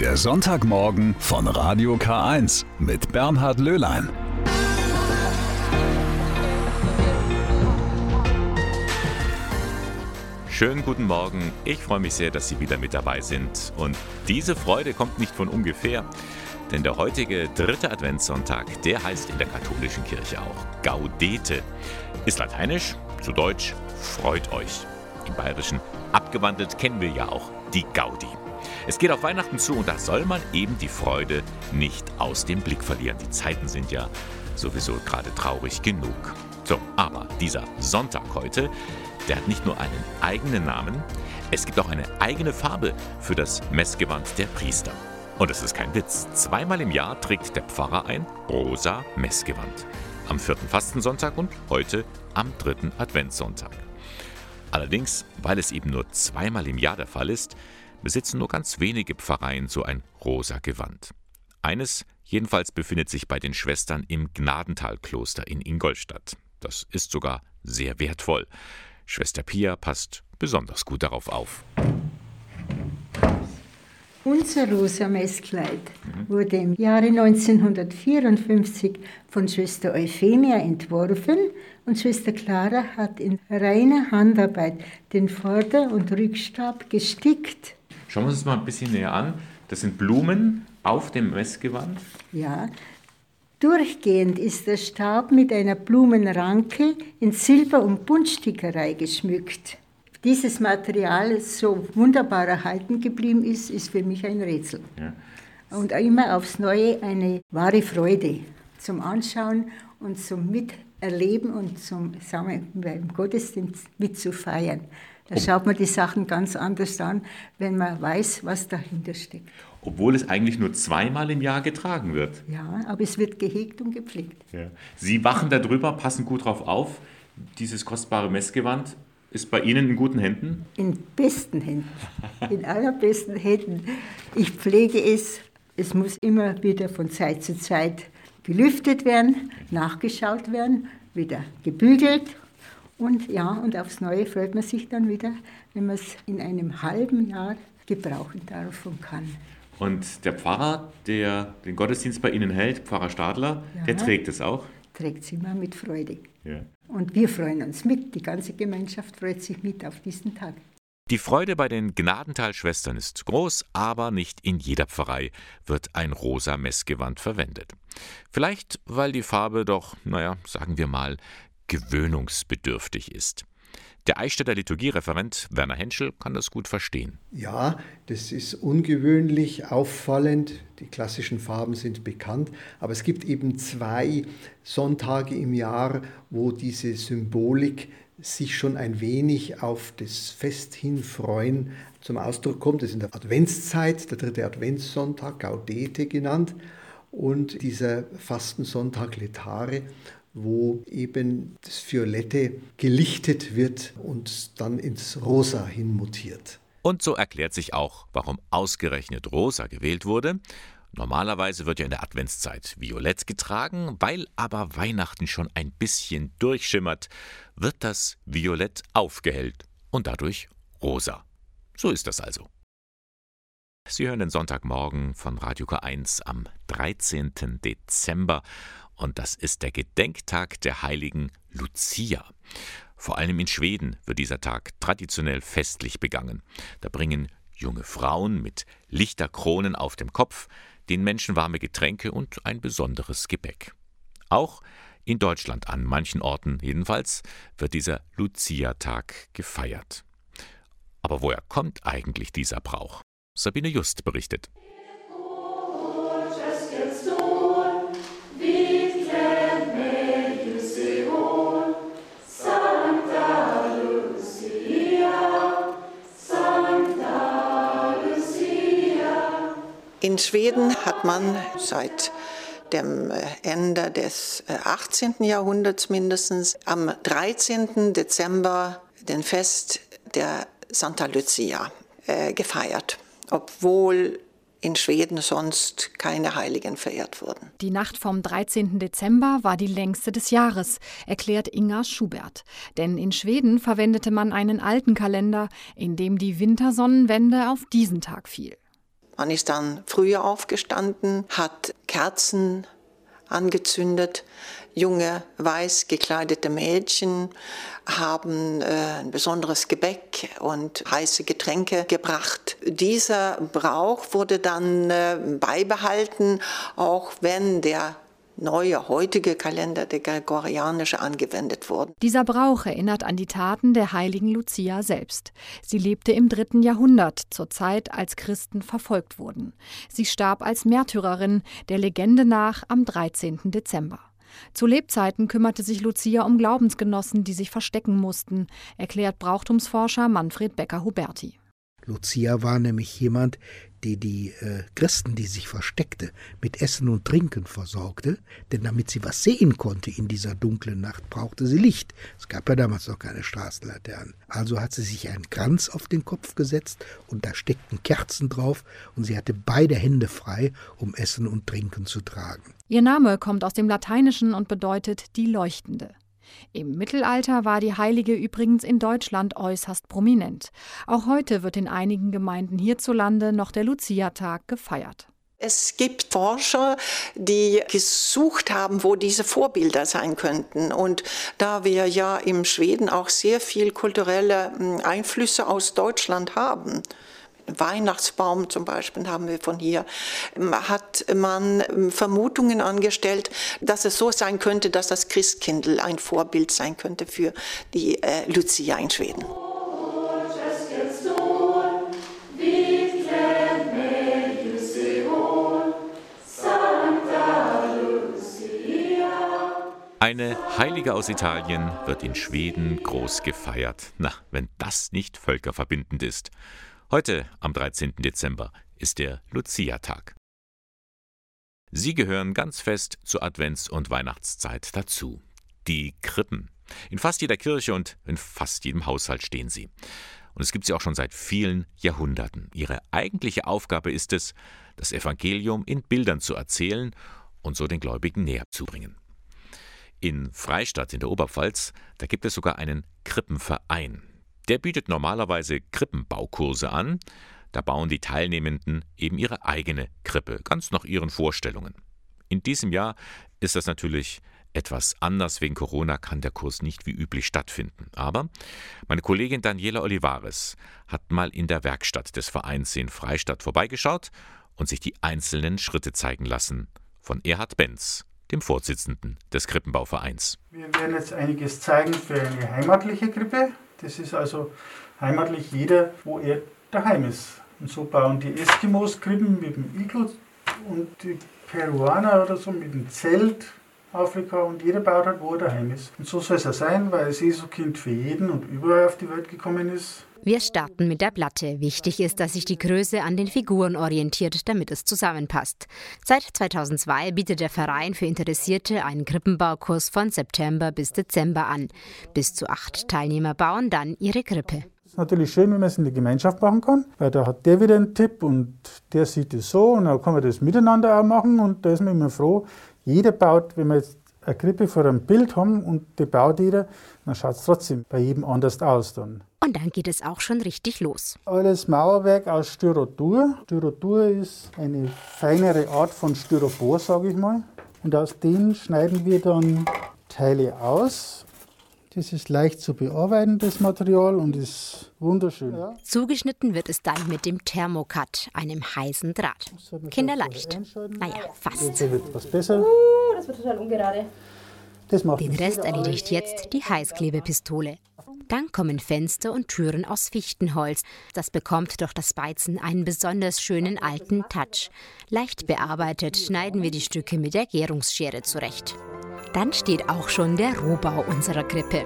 Der Sonntagmorgen von Radio K1 mit Bernhard Löhlein. Schönen guten Morgen. Ich freue mich sehr, dass Sie wieder mit dabei sind. Und diese Freude kommt nicht von ungefähr. Denn der heutige dritte Adventssonntag, der heißt in der katholischen Kirche auch Gaudete. Ist lateinisch, zu Deutsch freut euch. Im Bayerischen abgewandelt kennen wir ja auch die Gaudi. Es geht auf Weihnachten zu und da soll man eben die Freude nicht aus dem Blick verlieren. Die Zeiten sind ja sowieso gerade traurig genug. So, aber dieser Sonntag heute, der hat nicht nur einen eigenen Namen, es gibt auch eine eigene Farbe für das Messgewand der Priester. Und es ist kein Witz. Zweimal im Jahr trägt der Pfarrer ein rosa Messgewand. Am vierten Fastensonntag und heute am dritten Adventssonntag. Allerdings, weil es eben nur zweimal im Jahr der Fall ist, besitzen nur ganz wenige Pfarreien so ein rosa Gewand. Eines jedenfalls befindet sich bei den Schwestern im Gnadentalkloster in Ingolstadt. Das ist sogar sehr wertvoll. Schwester Pia passt besonders gut darauf auf. Unser rosa Messkleid wurde im Jahre 1954 von Schwester Euphemia entworfen und Schwester Clara hat in reiner Handarbeit den Vorder- und Rückstab gestickt. Schauen wir uns das mal ein bisschen näher an. Das sind Blumen auf dem Messgewand. Ja, durchgehend ist der Stab mit einer Blumenranke in Silber- und Buntstickerei geschmückt dieses Material so wunderbar erhalten geblieben ist, ist für mich ein Rätsel. Ja. Und immer aufs Neue eine wahre Freude zum Anschauen und zum Miterleben und zum wir, beim Gottesdienst mitzufeiern. Da schaut man die Sachen ganz anders an, wenn man weiß, was dahinter steckt. Obwohl es eigentlich nur zweimal im Jahr getragen wird. Ja, aber es wird gehegt und gepflegt. Ja. Sie wachen darüber, passen gut drauf auf. Dieses kostbare Messgewand ist bei Ihnen in guten Händen? In besten Händen. In allerbesten Händen. Ich pflege es. Es muss immer wieder von Zeit zu Zeit gelüftet werden, nachgeschaut werden, wieder gebügelt. Und ja, und aufs Neue freut man sich dann wieder, wenn man es in einem halben Jahr gebrauchen darf und kann. Und der Pfarrer, der den Gottesdienst bei Ihnen hält, Pfarrer Stadler, ja, der trägt es auch? Trägt es immer mit Freude. Ja. Und wir freuen uns mit, die ganze Gemeinschaft freut sich mit auf diesen Tag. Die Freude bei den Gnadental-Schwestern ist groß, aber nicht in jeder Pfarrei wird ein rosa Messgewand verwendet. Vielleicht, weil die Farbe doch, naja, sagen wir mal, gewöhnungsbedürftig ist. Der Eichstätter Liturgiereferent Werner Henschel kann das gut verstehen. Ja, das ist ungewöhnlich, auffallend. Die klassischen Farben sind bekannt, aber es gibt eben zwei Sonntage im Jahr, wo diese Symbolik sich schon ein wenig auf das Fest hinfreuen zum Ausdruck kommt. Das ist in der Adventszeit, der dritte Adventssonntag, Gaudete genannt, und dieser Fastensonntag Letare wo eben das Violette gelichtet wird und dann ins Rosa hinmutiert. Und so erklärt sich auch, warum ausgerechnet Rosa gewählt wurde. Normalerweise wird ja in der Adventszeit Violett getragen, weil aber Weihnachten schon ein bisschen durchschimmert, wird das Violett aufgehellt und dadurch rosa. So ist das also. Sie hören den Sonntagmorgen von Radio K1 am 13. Dezember und das ist der Gedenktag der heiligen Lucia. Vor allem in Schweden wird dieser Tag traditionell festlich begangen. Da bringen junge Frauen mit Lichterkronen auf dem Kopf den Menschen warme Getränke und ein besonderes Gebäck. Auch in Deutschland an manchen Orten jedenfalls wird dieser Lucia-Tag gefeiert. Aber woher kommt eigentlich dieser Brauch? Sabine Just berichtet. In Schweden hat man seit dem äh, Ende des 18. Äh, Jahrhunderts mindestens am 13. Dezember den Fest der Santa Lucia äh, gefeiert, obwohl in Schweden sonst keine Heiligen verehrt wurden. Die Nacht vom 13. Dezember war die längste des Jahres, erklärt Inga Schubert. Denn in Schweden verwendete man einen alten Kalender, in dem die Wintersonnenwende auf diesen Tag fiel. Man ist dann früher aufgestanden, hat Kerzen angezündet. Junge, weiß gekleidete Mädchen haben äh, ein besonderes Gebäck und heiße Getränke gebracht. Dieser Brauch wurde dann äh, beibehalten, auch wenn der neue heutige Kalender, der gregorianische, angewendet wurde. Dieser Brauch erinnert an die Taten der heiligen Lucia selbst. Sie lebte im dritten Jahrhundert, zur Zeit, als Christen verfolgt wurden. Sie starb als Märtyrerin, der Legende nach, am 13. Dezember. Zu Lebzeiten kümmerte sich Lucia um Glaubensgenossen, die sich verstecken mussten, erklärt Brauchtumsforscher Manfred Becker-Huberti. Lucia war nämlich jemand, die die äh, Christen, die sich versteckte, mit Essen und Trinken versorgte, denn damit sie was sehen konnte in dieser dunklen Nacht, brauchte sie Licht. Es gab ja damals noch keine Straßenlaternen. Also hat sie sich einen Kranz auf den Kopf gesetzt und da steckten Kerzen drauf und sie hatte beide Hände frei, um Essen und Trinken zu tragen. Ihr Name kommt aus dem Lateinischen und bedeutet die Leuchtende. Im Mittelalter war die Heilige übrigens in Deutschland äußerst prominent. Auch heute wird in einigen Gemeinden hierzulande noch der Lucia-Tag gefeiert. Es gibt Forscher, die gesucht haben, wo diese Vorbilder sein könnten. Und da wir ja im Schweden auch sehr viel kulturelle hm, Einflüsse aus Deutschland haben, Weihnachtsbaum zum Beispiel haben wir von hier, hat man ähm, Vermutungen angestellt, dass es so sein könnte, dass das Christkindl ein Vorbild sein könnte für die äh, Lucia in Schweden. Eine Heilige aus Italien wird in Schweden groß gefeiert. Na, wenn das nicht völkerverbindend ist. Heute, am 13. Dezember, ist der Lucia-Tag. Sie gehören ganz fest zur Advents- und Weihnachtszeit dazu. Die Krippen. In fast jeder Kirche und in fast jedem Haushalt stehen sie. Und es gibt sie auch schon seit vielen Jahrhunderten. Ihre eigentliche Aufgabe ist es, das Evangelium in Bildern zu erzählen und so den Gläubigen näher zu bringen. In Freistadt in der Oberpfalz, da gibt es sogar einen Krippenverein. Der bietet normalerweise Krippenbaukurse an. Da bauen die Teilnehmenden eben ihre eigene Krippe, ganz nach ihren Vorstellungen. In diesem Jahr ist das natürlich etwas anders. Wegen Corona kann der Kurs nicht wie üblich stattfinden. Aber meine Kollegin Daniela Olivares hat mal in der Werkstatt des Vereins in Freistadt vorbeigeschaut und sich die einzelnen Schritte zeigen lassen von Erhard Benz, dem Vorsitzenden des Krippenbauvereins. Wir werden jetzt einiges zeigen für eine heimatliche Krippe. Das ist also heimatlich jeder, wo er daheim ist. Und so bauen die Eskimos Krippen mit dem Iglo und die Peruaner oder so mit dem Zelt Afrika und jeder baut halt, wo er daheim ist. Und so soll es ja sein, weil es Jesu-Kind für jeden und überall auf die Welt gekommen ist. Wir starten mit der Platte. Wichtig ist, dass sich die Größe an den Figuren orientiert, damit es zusammenpasst. Seit 2002 bietet der Verein für Interessierte einen Krippenbaukurs von September bis Dezember an. Bis zu acht Teilnehmer bauen dann ihre Krippe. Es ist natürlich schön, wenn man es in der Gemeinschaft machen kann, weil da hat der wieder einen Tipp und der sieht es so und dann kann man das miteinander auch machen und da ist man immer froh. Jeder baut, wenn wir jetzt eine Krippe vor einem Bild haben und die baut jeder, dann schaut es trotzdem bei jedem anders aus dann. Und dann geht es auch schon richtig los. Alles Mauerwerk aus Styrodur. Styrodur ist eine feinere Art von Styropor, sage ich mal. Und aus denen schneiden wir dann Teile aus. Das ist leicht zu bearbeiten, das Material, und ist wunderschön. Ja. Zugeschnitten wird es dann mit dem Thermocut, einem heißen Draht. Kinderleicht. Naja, fast. Das wird was besser. Uh, das wird total ungerade. Den Rest erledigt jetzt die Heißklebepistole. Dann kommen Fenster und Türen aus Fichtenholz. Das bekommt durch das Beizen einen besonders schönen alten Touch. Leicht bearbeitet schneiden wir die Stücke mit der Gärungsschere zurecht. Dann steht auch schon der Rohbau unserer Krippe.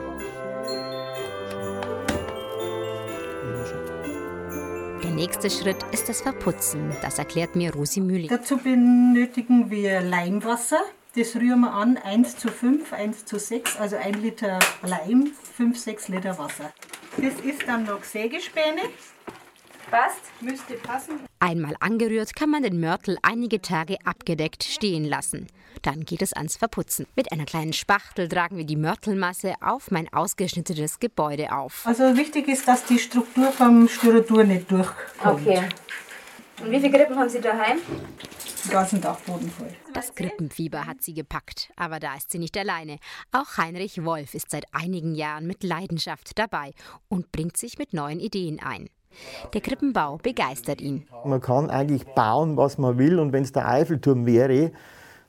Der nächste Schritt ist das Verputzen. Das erklärt mir Rosi Mühling. Dazu benötigen wir Leimwasser. Das rühren wir an, 1 zu 5, 1 zu 6, also 1 Liter Leim, 5, 6 Liter Wasser. Das ist dann noch Sägespäne. Passt, müsste passen. Einmal angerührt kann man den Mörtel einige Tage abgedeckt stehen lassen. Dann geht es ans Verputzen. Mit einer kleinen Spachtel tragen wir die Mörtelmasse auf mein ausgeschnittenes Gebäude auf. Also wichtig ist, dass die Struktur vom Styrodur nicht durchkommt. Okay. Und wie viele Krippen haben Sie daheim? Den ganzen Dachboden voll. Das Krippenfieber hat sie gepackt, aber da ist sie nicht alleine. Auch Heinrich Wolf ist seit einigen Jahren mit Leidenschaft dabei und bringt sich mit neuen Ideen ein. Der Krippenbau begeistert ihn. Man kann eigentlich bauen, was man will und wenn es der Eiffelturm wäre,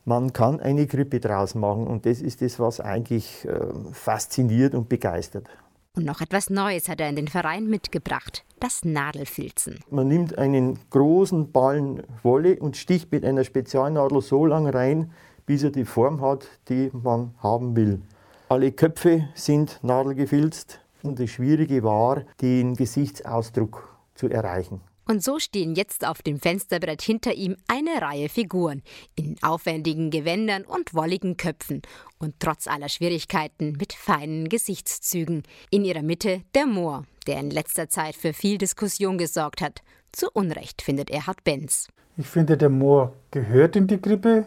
man kann eine Krippe draus machen und das ist das, was eigentlich äh, fasziniert und begeistert. Und noch etwas Neues hat er in den Verein mitgebracht, das Nadelfilzen. Man nimmt einen großen Ballen Wolle und sticht mit einer Spezialnadel so lange rein, bis er die Form hat, die man haben will. Alle Köpfe sind nadelgefilzt und das Schwierige war, den Gesichtsausdruck zu erreichen. Und so stehen jetzt auf dem Fensterbrett hinter ihm eine Reihe Figuren in aufwendigen Gewändern und wolligen Köpfen und trotz aller Schwierigkeiten mit feinen Gesichtszügen. In ihrer Mitte der Moor, der in letzter Zeit für viel Diskussion gesorgt hat. Zu Unrecht findet Erhard Benz. Ich finde, der Moor gehört in die Krippe,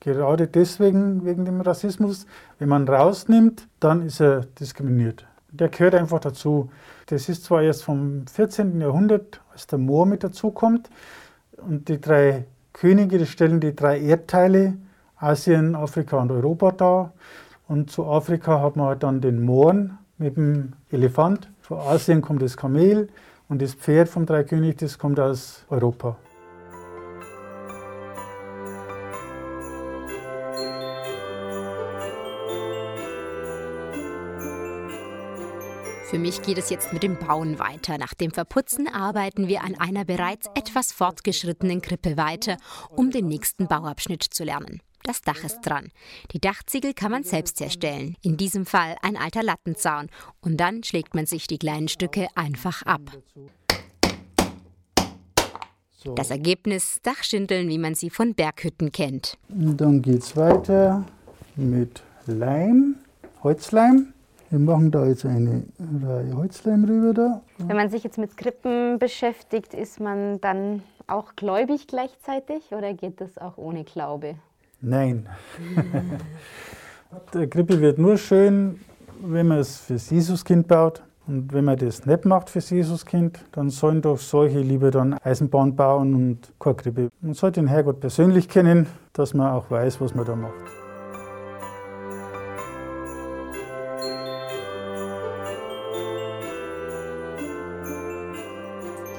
gerade deswegen, wegen dem Rassismus. Wenn man rausnimmt, dann ist er diskriminiert. Der gehört einfach dazu. Das ist zwar erst vom 14. Jahrhundert, als der Moor mit dazukommt. Und die drei Könige, die stellen die drei Erdteile, Asien, Afrika und Europa dar. Und zu Afrika hat man halt dann den Mohren mit dem Elefant. Von Asien kommt das Kamel und das Pferd vom Dreikönig, das kommt aus Europa. Für mich geht es jetzt mit dem Bauen weiter. Nach dem Verputzen arbeiten wir an einer bereits etwas fortgeschrittenen Krippe weiter, um den nächsten Bauabschnitt zu lernen. Das Dach ist dran. Die Dachziegel kann man selbst herstellen. In diesem Fall ein alter Lattenzaun. Und dann schlägt man sich die kleinen Stücke einfach ab. Das Ergebnis Dachschindeln, wie man sie von Berghütten kennt. Dann geht es weiter mit Leim, Holzleim. Wir machen da jetzt eine Reihe Holzleim rüber da. Wenn man sich jetzt mit Krippen beschäftigt, ist man dann auch gläubig gleichzeitig oder geht das auch ohne Glaube? Nein. Der Krippe wird nur schön, wenn man es fürs Jesuskind baut. Und wenn man das nicht macht fürs Jesuskind, dann sollen doch solche lieber dann Eisenbahn bauen und keine Krippe. Man sollte den Herrgott persönlich kennen, dass man auch weiß, was man da macht.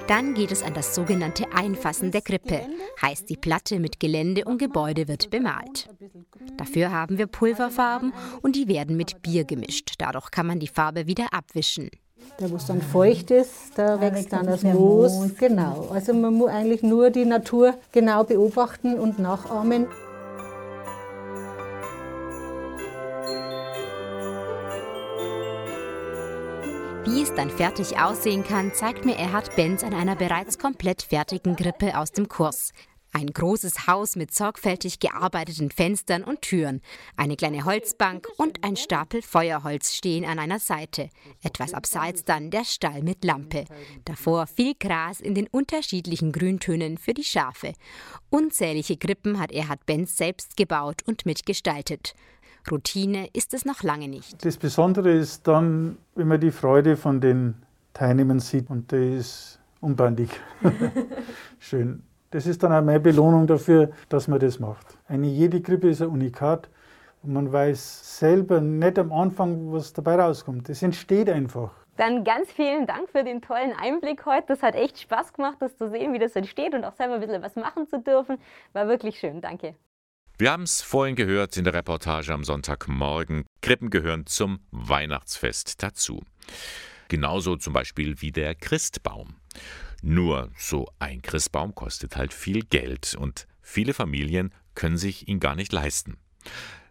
Dann geht es an das sogenannte Einfassen der Krippe, heißt die Platte mit Gelände und Gebäude wird bemalt. Dafür haben wir Pulverfarben und die werden mit Bier gemischt. Dadurch kann man die Farbe wieder abwischen. Da wo es dann feucht ist, da wächst dann das Moos. Genau. Also man muss eigentlich nur die Natur genau beobachten und nachahmen. Wie es dann fertig aussehen kann, zeigt mir Erhard Benz an einer bereits komplett fertigen Grippe aus dem Kurs. Ein großes Haus mit sorgfältig gearbeiteten Fenstern und Türen, eine kleine Holzbank und ein Stapel Feuerholz stehen an einer Seite. Etwas abseits dann der Stall mit Lampe. Davor viel Gras in den unterschiedlichen Grüntönen für die Schafe. Unzählige Krippen hat Erhard Benz selbst gebaut und mitgestaltet. Routine ist es noch lange nicht. Das Besondere ist dann, wenn man die Freude von den Teilnehmern sieht und die ist unbandig. Schön. Das ist dann auch meine Belohnung dafür, dass man das macht. Eine jede Krippe ist ein Unikat und man weiß selber nicht am Anfang, was dabei rauskommt. Es entsteht einfach. Dann ganz vielen Dank für den tollen Einblick heute. Das hat echt Spaß gemacht, das zu sehen, wie das entsteht und auch selber ein bisschen was machen zu dürfen. War wirklich schön. Danke. Wir haben es vorhin gehört in der Reportage am Sonntagmorgen. Krippen gehören zum Weihnachtsfest dazu. Genauso zum Beispiel wie der Christbaum. Nur so ein Christbaum kostet halt viel Geld und viele Familien können sich ihn gar nicht leisten.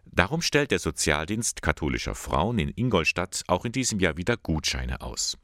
Darum stellt der Sozialdienst katholischer Frauen in Ingolstadt auch in diesem Jahr wieder Gutscheine aus.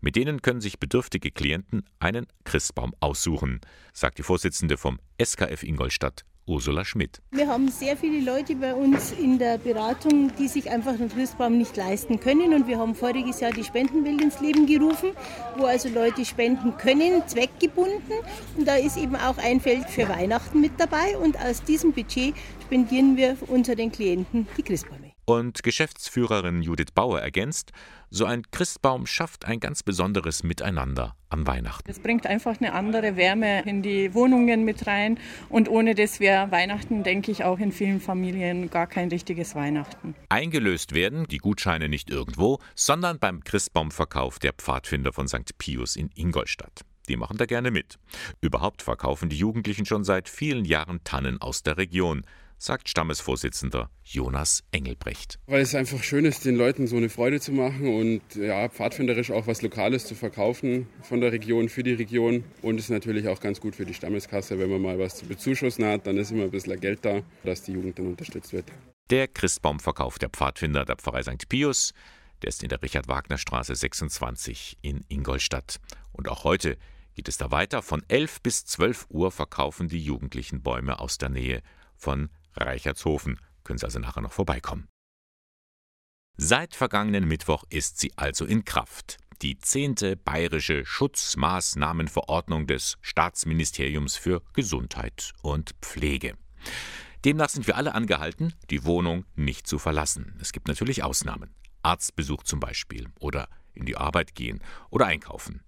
Mit denen können sich bedürftige Klienten einen Christbaum aussuchen, sagt die Vorsitzende vom SKF Ingolstadt, Ursula Schmidt. Wir haben sehr viele Leute bei uns in der Beratung, die sich einfach einen Christbaum nicht leisten können. Und wir haben voriges Jahr die Spendenwelt ins Leben gerufen, wo also Leute spenden können, zweckgebunden. Und da ist eben auch ein Feld für Weihnachten mit dabei. Und aus diesem Budget spendieren wir unseren Klienten die Christbäume. Und Geschäftsführerin Judith Bauer ergänzt, so ein Christbaum schafft ein ganz besonderes Miteinander an Weihnachten. Es bringt einfach eine andere Wärme in die Wohnungen mit rein und ohne das wäre Weihnachten, denke ich, auch in vielen Familien gar kein richtiges Weihnachten. Eingelöst werden die Gutscheine nicht irgendwo, sondern beim Christbaumverkauf der Pfadfinder von St. Pius in Ingolstadt. Die machen da gerne mit. Überhaupt verkaufen die Jugendlichen schon seit vielen Jahren Tannen aus der Region sagt Stammesvorsitzender Jonas Engelbrecht. Weil es einfach schön ist, den Leuten so eine Freude zu machen und ja, pfadfinderisch auch was Lokales zu verkaufen von der Region für die Region. Und es ist natürlich auch ganz gut für die Stammeskasse, wenn man mal was zu bezuschussen hat, dann ist immer ein bisschen Geld da, dass die Jugend dann unterstützt wird. Der Christbaumverkauf der Pfadfinder der Pfarrei St. Pius, der ist in der Richard-Wagner-Straße 26 in Ingolstadt. Und auch heute geht es da weiter. Von 11 bis 12 Uhr verkaufen die Jugendlichen Bäume aus der Nähe von Reichertshofen. Können Sie also nachher noch vorbeikommen. Seit vergangenen Mittwoch ist sie also in Kraft. Die zehnte bayerische Schutzmaßnahmenverordnung des Staatsministeriums für Gesundheit und Pflege. Demnach sind wir alle angehalten, die Wohnung nicht zu verlassen. Es gibt natürlich Ausnahmen. Arztbesuch zum Beispiel oder in die Arbeit gehen oder einkaufen.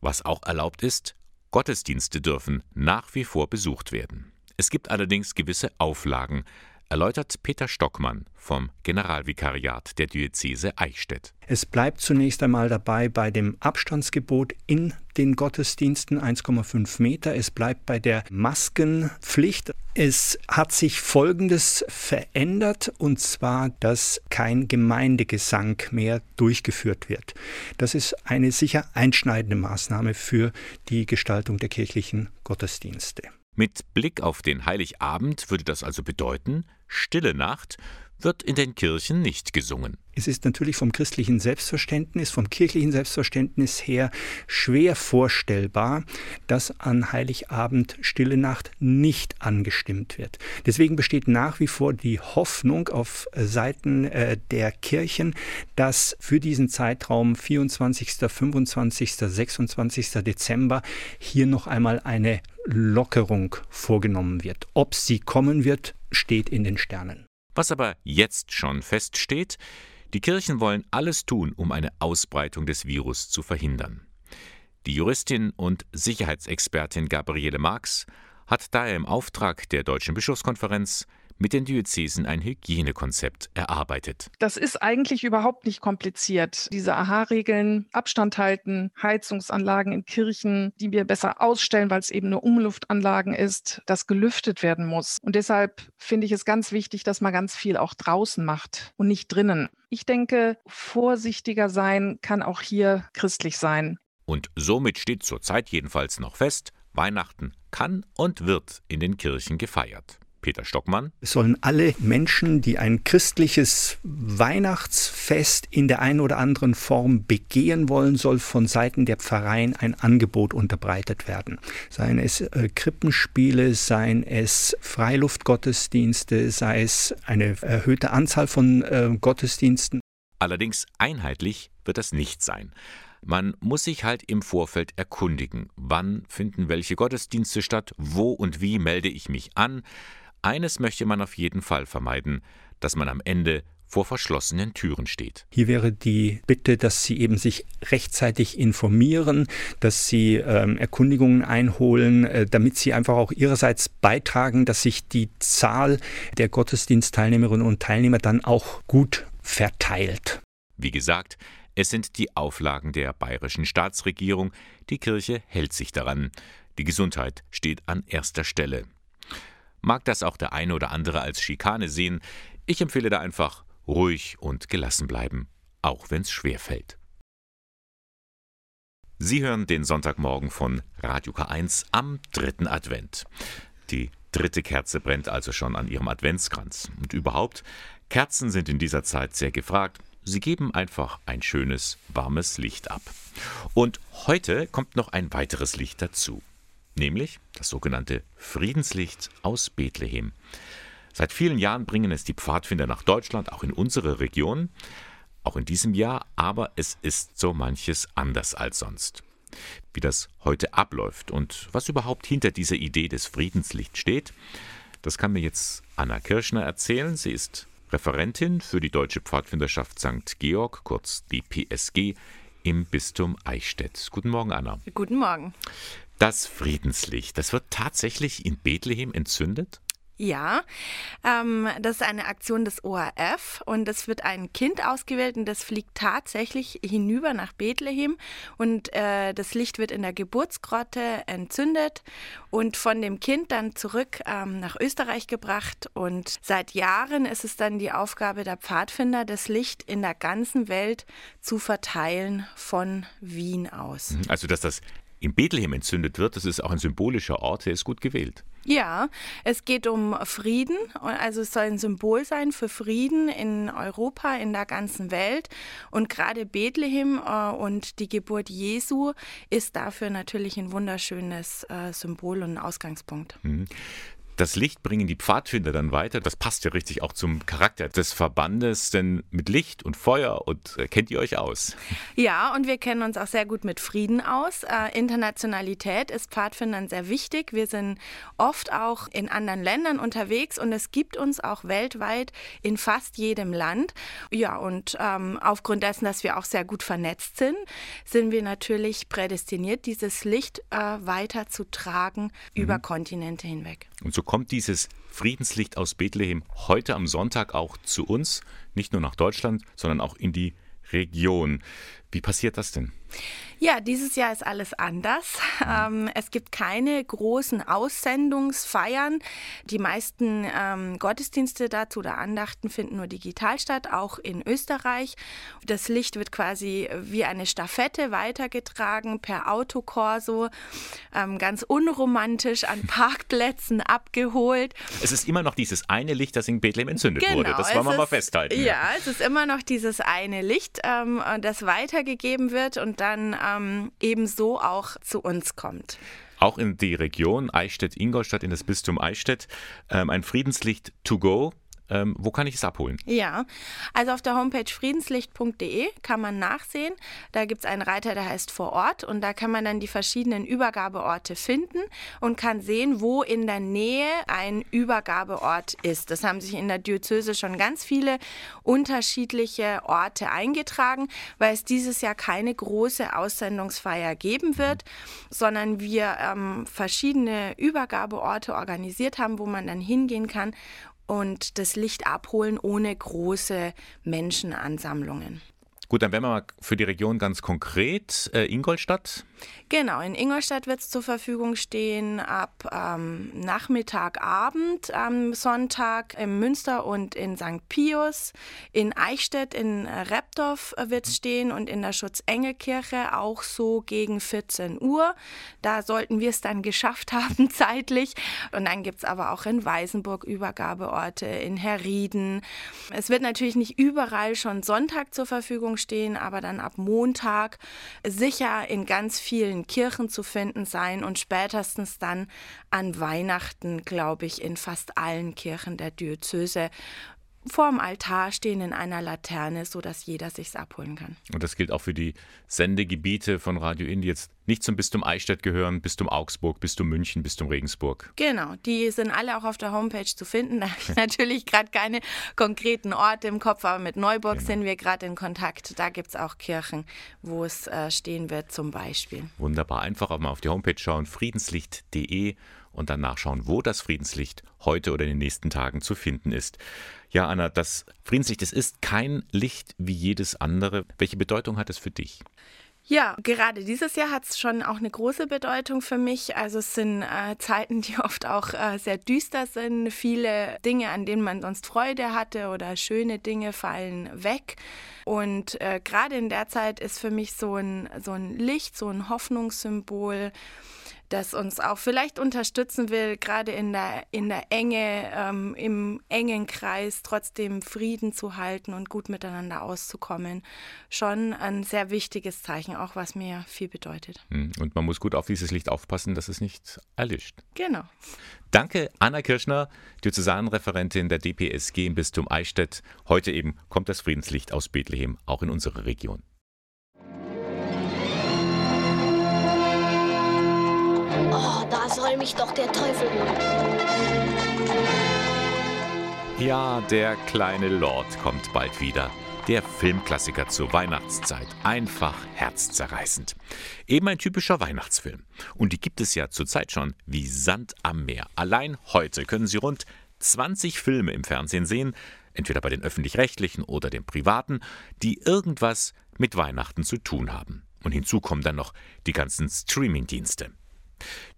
Was auch erlaubt ist, Gottesdienste dürfen nach wie vor besucht werden. Es gibt allerdings gewisse Auflagen, erläutert Peter Stockmann vom Generalvikariat der Diözese Eichstätt. Es bleibt zunächst einmal dabei bei dem Abstandsgebot in den Gottesdiensten 1,5 Meter. Es bleibt bei der Maskenpflicht. Es hat sich Folgendes verändert, und zwar, dass kein Gemeindegesang mehr durchgeführt wird. Das ist eine sicher einschneidende Maßnahme für die Gestaltung der kirchlichen Gottesdienste. Mit Blick auf den Heiligabend würde das also bedeuten, Stille Nacht wird in den Kirchen nicht gesungen. Es ist natürlich vom christlichen Selbstverständnis, vom kirchlichen Selbstverständnis her schwer vorstellbar, dass an Heiligabend Stille Nacht nicht angestimmt wird. Deswegen besteht nach wie vor die Hoffnung auf Seiten äh, der Kirchen, dass für diesen Zeitraum 24., 25., 26. Dezember hier noch einmal eine Lockerung vorgenommen wird. Ob sie kommen wird, steht in den Sternen. Was aber jetzt schon feststeht, die Kirchen wollen alles tun, um eine Ausbreitung des Virus zu verhindern. Die Juristin und Sicherheitsexpertin Gabriele Marx hat daher im Auftrag der Deutschen Bischofskonferenz mit den Diözesen ein Hygienekonzept erarbeitet. Das ist eigentlich überhaupt nicht kompliziert. Diese AHA-Regeln, Abstand halten, Heizungsanlagen in Kirchen, die wir besser ausstellen, weil es eben nur Umluftanlagen ist, das gelüftet werden muss. Und deshalb finde ich es ganz wichtig, dass man ganz viel auch draußen macht und nicht drinnen. Ich denke, vorsichtiger sein kann auch hier christlich sein. Und somit steht zurzeit jedenfalls noch fest, Weihnachten kann und wird in den Kirchen gefeiert. Peter Stockmann. Es sollen alle Menschen, die ein christliches Weihnachtsfest in der einen oder anderen Form begehen wollen, soll von Seiten der Pfarreien ein Angebot unterbreitet werden. Seien es äh, Krippenspiele, seien es Freiluftgottesdienste, sei es eine erhöhte Anzahl von äh, Gottesdiensten. Allerdings einheitlich wird das nicht sein. Man muss sich halt im Vorfeld erkundigen, wann finden welche Gottesdienste statt, wo und wie melde ich mich an. Eines möchte man auf jeden Fall vermeiden, dass man am Ende vor verschlossenen Türen steht. Hier wäre die Bitte, dass Sie eben sich rechtzeitig informieren, dass Sie ähm, Erkundigungen einholen, äh, damit Sie einfach auch Ihrerseits beitragen, dass sich die Zahl der Gottesdienstteilnehmerinnen und Teilnehmer dann auch gut verteilt. Wie gesagt, es sind die Auflagen der bayerischen Staatsregierung. Die Kirche hält sich daran. Die Gesundheit steht an erster Stelle. Mag das auch der eine oder andere als Schikane sehen, ich empfehle da einfach ruhig und gelassen bleiben, auch wenn's schwer fällt. Sie hören den Sonntagmorgen von Radio K1 am dritten Advent. Die dritte Kerze brennt also schon an ihrem Adventskranz. Und überhaupt, Kerzen sind in dieser Zeit sehr gefragt. Sie geben einfach ein schönes, warmes Licht ab. Und heute kommt noch ein weiteres Licht dazu nämlich das sogenannte Friedenslicht aus Bethlehem. Seit vielen Jahren bringen es die Pfadfinder nach Deutschland, auch in unsere Region, auch in diesem Jahr, aber es ist so manches anders als sonst. Wie das heute abläuft und was überhaupt hinter dieser Idee des Friedenslichts steht, das kann mir jetzt Anna Kirschner erzählen. Sie ist Referentin für die Deutsche Pfadfinderschaft St. Georg, kurz die PSG, im Bistum Eichstätt. Guten Morgen, Anna. Guten Morgen. Das Friedenslicht, das wird tatsächlich in Bethlehem entzündet? Ja, ähm, das ist eine Aktion des ORF und es wird ein Kind ausgewählt und das fliegt tatsächlich hinüber nach Bethlehem und äh, das Licht wird in der Geburtsgrotte entzündet und von dem Kind dann zurück ähm, nach Österreich gebracht und seit Jahren ist es dann die Aufgabe der Pfadfinder, das Licht in der ganzen Welt zu verteilen von Wien aus. Mhm, also dass das in Bethlehem entzündet wird, das ist auch ein symbolischer Ort, der ist gut gewählt. Ja, es geht um Frieden, also es soll ein Symbol sein für Frieden in Europa, in der ganzen Welt. Und gerade Bethlehem äh, und die Geburt Jesu ist dafür natürlich ein wunderschönes äh, Symbol und ein Ausgangspunkt. Mhm. Das Licht bringen die Pfadfinder dann weiter. Das passt ja richtig auch zum Charakter des Verbandes, denn mit Licht und Feuer und äh, kennt ihr euch aus? Ja, und wir kennen uns auch sehr gut mit Frieden aus. Äh, Internationalität ist Pfadfindern sehr wichtig. Wir sind oft auch in anderen Ländern unterwegs und es gibt uns auch weltweit in fast jedem Land. Ja, und ähm, aufgrund dessen, dass wir auch sehr gut vernetzt sind, sind wir natürlich prädestiniert, dieses Licht äh, weiterzutragen mhm. über Kontinente hinweg. Und so kommt dieses Friedenslicht aus Bethlehem heute am Sonntag auch zu uns, nicht nur nach Deutschland, sondern auch in die Region. Wie passiert das denn? Ja, dieses Jahr ist alles anders. Ähm, es gibt keine großen Aussendungsfeiern. Die meisten ähm, Gottesdienste dazu oder Andachten finden nur digital statt, auch in Österreich. Das Licht wird quasi wie eine Staffette weitergetragen per Autokorso, ähm, ganz unromantisch an Parkplätzen abgeholt. Es ist immer noch dieses eine Licht, das in Bethlehem entzündet genau, wurde. Das wollen wir mal festhalten. Ja, ja, es ist immer noch dieses eine Licht, ähm, das weitergegeben wird und dann ähm, ebenso auch zu uns kommt. Auch in die Region Eichstätt-Ingolstadt, in das Bistum Eichstätt, ähm, ein Friedenslicht to go ähm, wo kann ich es abholen? Ja, also auf der Homepage friedenslicht.de kann man nachsehen. Da gibt es einen Reiter, der heißt vor Ort und da kann man dann die verschiedenen Übergabeorte finden und kann sehen, wo in der Nähe ein Übergabeort ist. Das haben sich in der Diözese schon ganz viele unterschiedliche Orte eingetragen, weil es dieses Jahr keine große Aussendungsfeier geben wird, sondern wir ähm, verschiedene Übergabeorte organisiert haben, wo man dann hingehen kann und das Licht abholen ohne große Menschenansammlungen. Gut, dann werden wir mal für die Region ganz konkret. Äh, Ingolstadt? Genau, in Ingolstadt wird es zur Verfügung stehen ab ähm, Nachmittag, Abend am Sonntag in Münster und in St. Pius. In Eichstätt, in Repdorf wird es stehen und in der Schutzengelkirche auch so gegen 14 Uhr. Da sollten wir es dann geschafft haben zeitlich. Und dann gibt es aber auch in Weißenburg Übergabeorte, in Herrieden. Es wird natürlich nicht überall schon Sonntag zur Verfügung stehen, aber dann ab Montag sicher in ganz vielen Kirchen zu finden sein und spätestens dann an Weihnachten, glaube ich, in fast allen Kirchen der Diözese vorm Altar stehen in einer Laterne, sodass jeder sich's abholen kann. Und das gilt auch für die Sendegebiete von Radio Indie jetzt nicht zum Bistum Eichstätt gehören, Bistum Augsburg, Bistum München, Bistum Regensburg. Genau, die sind alle auch auf der Homepage zu finden. Da habe ich natürlich gerade keine konkreten Orte im Kopf, aber mit Neuburg genau. sind wir gerade in Kontakt. Da gibt es auch Kirchen, wo es äh, stehen wird zum Beispiel. Wunderbar, einfach auch mal auf die Homepage schauen, friedenslicht.de und dann nachschauen, wo das Friedenslicht heute oder in den nächsten Tagen zu finden ist. Ja, Anna, das Friedenslicht, es ist kein Licht wie jedes andere. Welche Bedeutung hat es für dich? Ja, gerade dieses Jahr hat es schon auch eine große Bedeutung für mich. Also es sind äh, Zeiten, die oft auch äh, sehr düster sind. Viele Dinge, an denen man sonst Freude hatte oder schöne Dinge fallen weg. Und äh, gerade in der Zeit ist für mich so ein, so ein Licht, so ein Hoffnungssymbol das uns auch vielleicht unterstützen will, gerade in der, in der Enge, ähm, im engen Kreis trotzdem Frieden zu halten und gut miteinander auszukommen. Schon ein sehr wichtiges Zeichen, auch was mir viel bedeutet. Hm, und man muss gut auf dieses Licht aufpassen, dass es nicht erlischt. Genau. Danke, Anna Kirschner, Diözesanreferentin der DPSG im Bistum Eichstätt. Heute eben kommt das Friedenslicht aus Bethlehem auch in unsere Region. Oh, da soll mich doch der Teufel holen. Ja, der kleine Lord kommt bald wieder. Der Filmklassiker zur Weihnachtszeit. Einfach herzzerreißend. Eben ein typischer Weihnachtsfilm. Und die gibt es ja zurzeit schon wie Sand am Meer. Allein heute können Sie rund 20 Filme im Fernsehen sehen, entweder bei den öffentlich-rechtlichen oder den privaten, die irgendwas mit Weihnachten zu tun haben. Und hinzu kommen dann noch die ganzen Streaming-Dienste.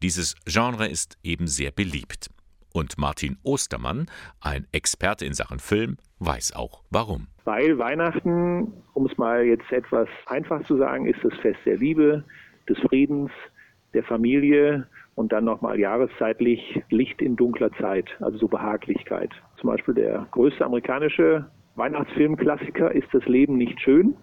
Dieses Genre ist eben sehr beliebt. Und Martin Ostermann, ein Experte in Sachen Film, weiß auch warum. Weil Weihnachten, um es mal jetzt etwas einfach zu sagen, ist das Fest der Liebe, des Friedens, der Familie und dann nochmal jahreszeitlich Licht in dunkler Zeit, also so Behaglichkeit. Zum Beispiel der größte amerikanische Weihnachtsfilmklassiker ist Das Leben nicht schön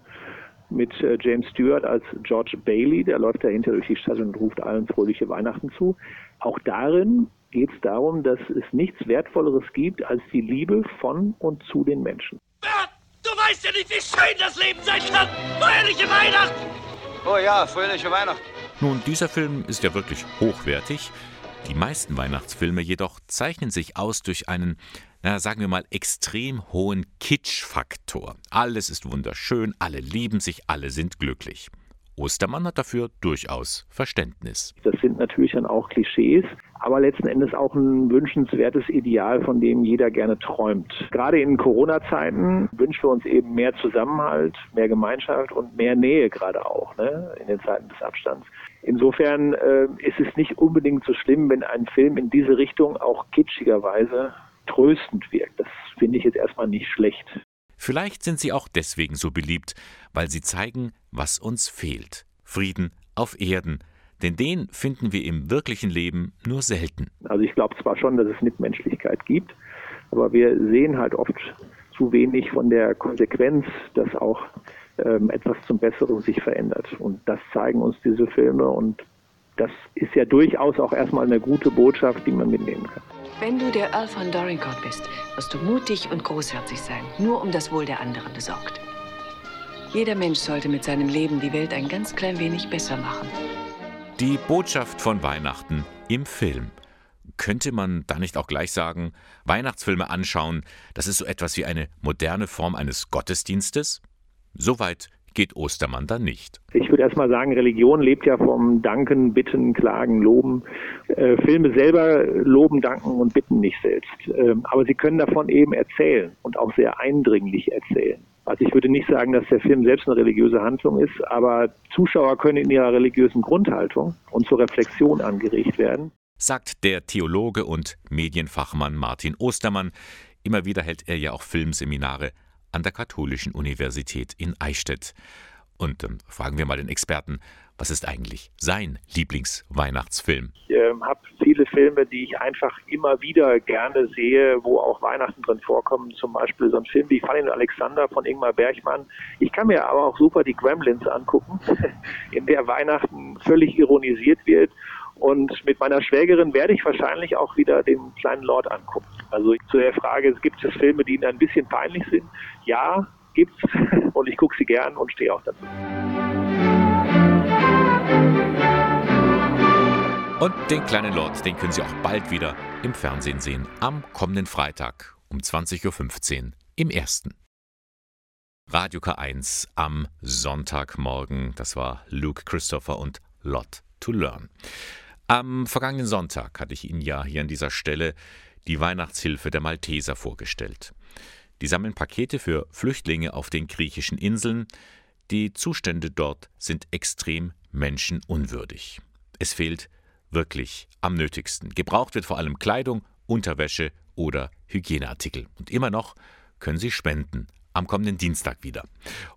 mit äh, James Stewart als George Bailey, der läuft dahinter durch die Stadt und ruft allen fröhliche Weihnachten zu. Auch darin geht es darum, dass es nichts Wertvolleres gibt als die Liebe von und zu den Menschen. Bert, du weißt ja nicht, wie schön das Leben sein kann. Fröhliche Weihnachten! Oh ja, fröhliche Weihnachten. Nun, dieser Film ist ja wirklich hochwertig. Die meisten Weihnachtsfilme jedoch zeichnen sich aus durch einen, na, sagen wir mal, extrem hohen Kitsch-Faktor. Alles ist wunderschön, alle lieben sich, alle sind glücklich. Ostermann hat dafür durchaus Verständnis. Das sind natürlich dann auch Klischees, aber letzten Endes auch ein wünschenswertes Ideal, von dem jeder gerne träumt. Gerade in Corona-Zeiten wünschen wir uns eben mehr Zusammenhalt, mehr Gemeinschaft und mehr Nähe gerade auch ne, in den Zeiten des Abstands. Insofern äh, ist es nicht unbedingt so schlimm, wenn ein Film in diese Richtung auch kitschigerweise tröstend wirkt. Das finde ich jetzt erstmal nicht schlecht. Vielleicht sind sie auch deswegen so beliebt, weil sie zeigen, was uns fehlt. Frieden auf Erden. Denn den finden wir im wirklichen Leben nur selten. Also ich glaube zwar schon, dass es Mitmenschlichkeit gibt, aber wir sehen halt oft zu wenig von der Konsequenz, dass auch ähm, etwas zum Besseren sich verändert. Und das zeigen uns diese Filme und das ist ja durchaus auch erstmal eine gute Botschaft, die man mitnehmen kann. Wenn du der Earl von Dorincourt bist, wirst du mutig und großherzig sein, nur um das Wohl der anderen besorgt. Jeder Mensch sollte mit seinem Leben die Welt ein ganz klein wenig besser machen. Die Botschaft von Weihnachten im Film. Könnte man da nicht auch gleich sagen, Weihnachtsfilme anschauen, das ist so etwas wie eine moderne Form eines Gottesdienstes? Soweit geht Ostermann dann nicht. Ich würde erstmal sagen, Religion lebt ja vom Danken, Bitten, Klagen, Loben. Äh, Filme selber loben, danken und bitten nicht selbst. Ähm, aber sie können davon eben erzählen und auch sehr eindringlich erzählen. Also ich würde nicht sagen, dass der Film selbst eine religiöse Handlung ist, aber Zuschauer können in ihrer religiösen Grundhaltung und zur Reflexion angeregt werden. Sagt der Theologe und Medienfachmann Martin Ostermann. Immer wieder hält er ja auch Filmseminare an der Katholischen Universität in Eichstätt. Und ähm, fragen wir mal den Experten, was ist eigentlich sein Lieblingsweihnachtsfilm? Ich äh, habe viele Filme, die ich einfach immer wieder gerne sehe, wo auch Weihnachten drin vorkommen. Zum Beispiel so ein Film wie Fanny und Alexander von Ingmar Bergmann. Ich kann mir aber auch super die Gremlins angucken, in der Weihnachten völlig ironisiert wird und mit meiner Schwägerin werde ich wahrscheinlich auch wieder den kleinen Lord angucken. Also zu der Frage, gibt es Filme, die Ihnen ein bisschen peinlich sind? Ja, gibt's. Und ich gucke sie gern und stehe auch dazu. Und den kleinen Lord, den können Sie auch bald wieder im Fernsehen sehen. Am kommenden Freitag um 20.15 Uhr im ersten. Radio K1 am Sonntagmorgen. Das war Luke Christopher und Lot to Learn. Am vergangenen Sonntag hatte ich Ihnen ja hier an dieser Stelle die Weihnachtshilfe der Malteser vorgestellt. Die sammeln Pakete für Flüchtlinge auf den griechischen Inseln. Die Zustände dort sind extrem menschenunwürdig. Es fehlt wirklich am nötigsten. Gebraucht wird vor allem Kleidung, Unterwäsche oder Hygieneartikel. Und immer noch können Sie spenden. Am kommenden Dienstag wieder.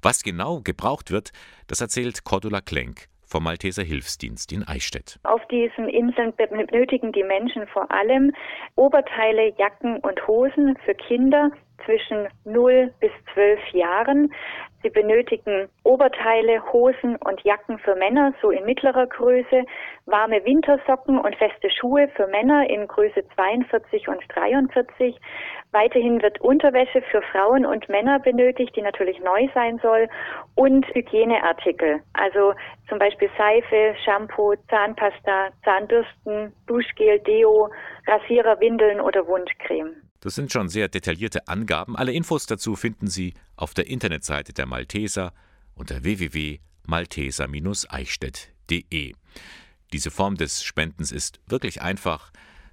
Was genau gebraucht wird, das erzählt Cordula Klenk vom Malteser Hilfsdienst in Eichstätt. Auf diesen Inseln benötigen die Menschen vor allem Oberteile, Jacken und Hosen für Kinder zwischen 0 bis 12 Jahren. Sie benötigen Oberteile, Hosen und Jacken für Männer, so in mittlerer Größe, warme Wintersocken und feste Schuhe für Männer in Größe 42 und 43. Weiterhin wird Unterwäsche für Frauen und Männer benötigt, die natürlich neu sein soll, und Hygieneartikel, also zum Beispiel Seife, Shampoo, Zahnpasta, Zahnbürsten, Duschgel, Deo, Rasierer, Windeln oder Wundcreme. Das sind schon sehr detaillierte Angaben. Alle Infos dazu finden Sie auf der Internetseite der Malteser unter www.malteser-eichstätt.de. Diese Form des Spendens ist wirklich einfach,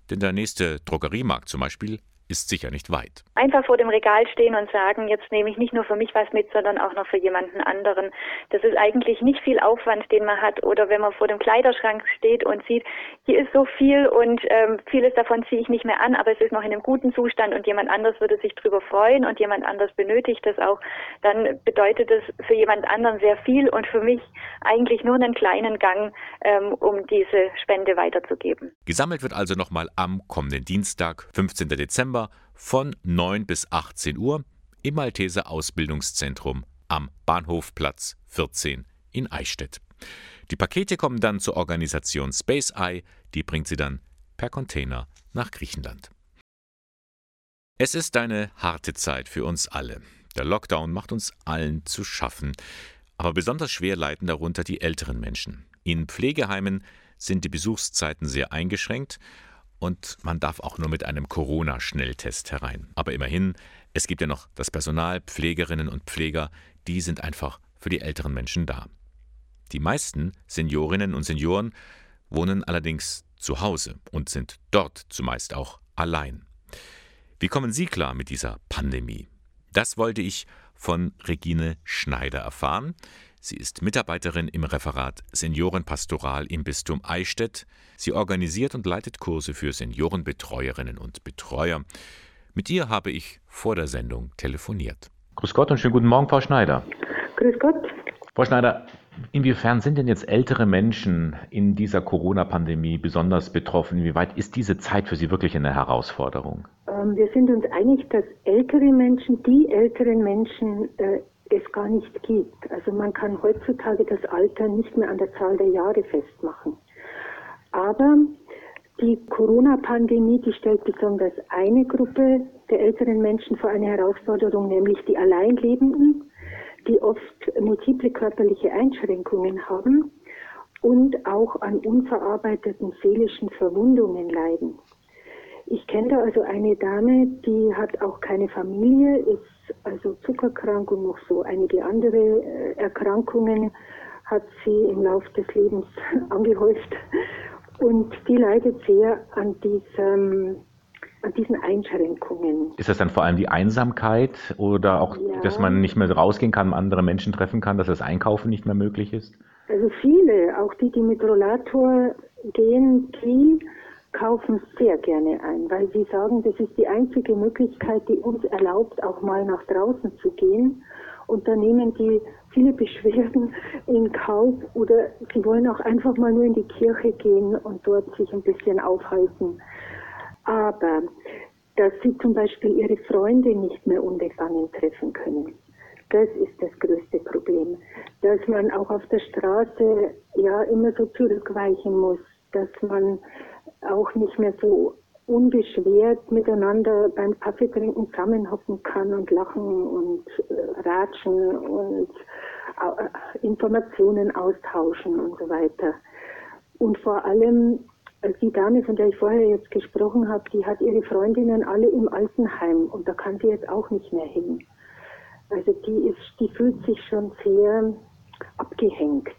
denn der nächste Drogeriemarkt zum Beispiel ist sicher nicht weit. Einfach vor dem Regal stehen und sagen, jetzt nehme ich nicht nur für mich was mit, sondern auch noch für jemanden anderen. Das ist eigentlich nicht viel Aufwand, den man hat. Oder wenn man vor dem Kleiderschrank steht und sieht, hier ist so viel und ähm, vieles davon ziehe ich nicht mehr an, aber es ist noch in einem guten Zustand und jemand anders würde sich darüber freuen und jemand anders benötigt das auch, dann bedeutet es für jemand anderen sehr viel und für mich eigentlich nur einen kleinen Gang, ähm, um diese Spende weiterzugeben. Gesammelt wird also nochmal am kommenden Dienstag, 15. Dezember von 9 bis 18 Uhr im Malteser Ausbildungszentrum am Bahnhofplatz 14 in Eichstätt. Die Pakete kommen dann zur Organisation Space Eye, die bringt sie dann per Container nach Griechenland. Es ist eine harte Zeit für uns alle. Der Lockdown macht uns allen zu schaffen. Aber besonders schwer leiden darunter die älteren Menschen. In Pflegeheimen sind die Besuchszeiten sehr eingeschränkt und man darf auch nur mit einem Corona-Schnelltest herein. Aber immerhin, es gibt ja noch das Personal, Pflegerinnen und Pfleger, die sind einfach für die älteren Menschen da. Die meisten Seniorinnen und Senioren wohnen allerdings zu Hause und sind dort zumeist auch allein. Wie kommen Sie klar mit dieser Pandemie? Das wollte ich von Regine Schneider erfahren. Sie ist Mitarbeiterin im Referat Seniorenpastoral im Bistum Eichstätt. Sie organisiert und leitet Kurse für Seniorenbetreuerinnen und Betreuer. Mit ihr habe ich vor der Sendung telefoniert. Grüß Gott und schönen guten Morgen, Frau Schneider. Grüß Gott. Frau Schneider, inwiefern sind denn jetzt ältere Menschen in dieser Corona-Pandemie besonders betroffen? Inwieweit ist diese Zeit für Sie wirklich eine Herausforderung? Ähm, wir sind uns einig, dass ältere Menschen, die älteren Menschen äh, es gar nicht gibt. Also man kann heutzutage das Alter nicht mehr an der Zahl der Jahre festmachen. Aber die Corona-Pandemie, die stellt besonders eine Gruppe der älteren Menschen vor eine Herausforderung, nämlich die Alleinlebenden, die oft multiple körperliche Einschränkungen haben und auch an unverarbeiteten seelischen Verwundungen leiden. Ich kenne da also eine Dame, die hat auch keine Familie, ist also zuckerkrank und noch so einige andere äh, Erkrankungen hat sie im Laufe des Lebens angehäuft. Und die leidet sehr an diesem an diesen Einschränkungen. Ist das dann vor allem die Einsamkeit oder auch, ja. dass man nicht mehr rausgehen kann, andere Menschen treffen kann, dass das Einkaufen nicht mehr möglich ist? Also viele, auch die, die mit Rollator gehen, die kaufen sehr gerne ein, weil sie sagen, das ist die einzige Möglichkeit, die uns erlaubt, auch mal nach draußen zu gehen. Und da nehmen die viele Beschwerden in Kauf oder sie wollen auch einfach mal nur in die Kirche gehen und dort sich ein bisschen aufhalten. Aber dass sie zum Beispiel ihre Freunde nicht mehr unbefangen treffen können. Das ist das größte Problem. Dass man auch auf der Straße ja immer so zurückweichen muss, dass man auch nicht mehr so unbeschwert miteinander beim Kaffeetrinken zusammenhocken kann und lachen und äh, ratschen und äh, Informationen austauschen und so weiter. Und vor allem äh, die Dame, von der ich vorher jetzt gesprochen habe, die hat ihre Freundinnen alle im Altenheim und da kann sie jetzt auch nicht mehr hin. Also die ist, die fühlt sich schon sehr abgehängt.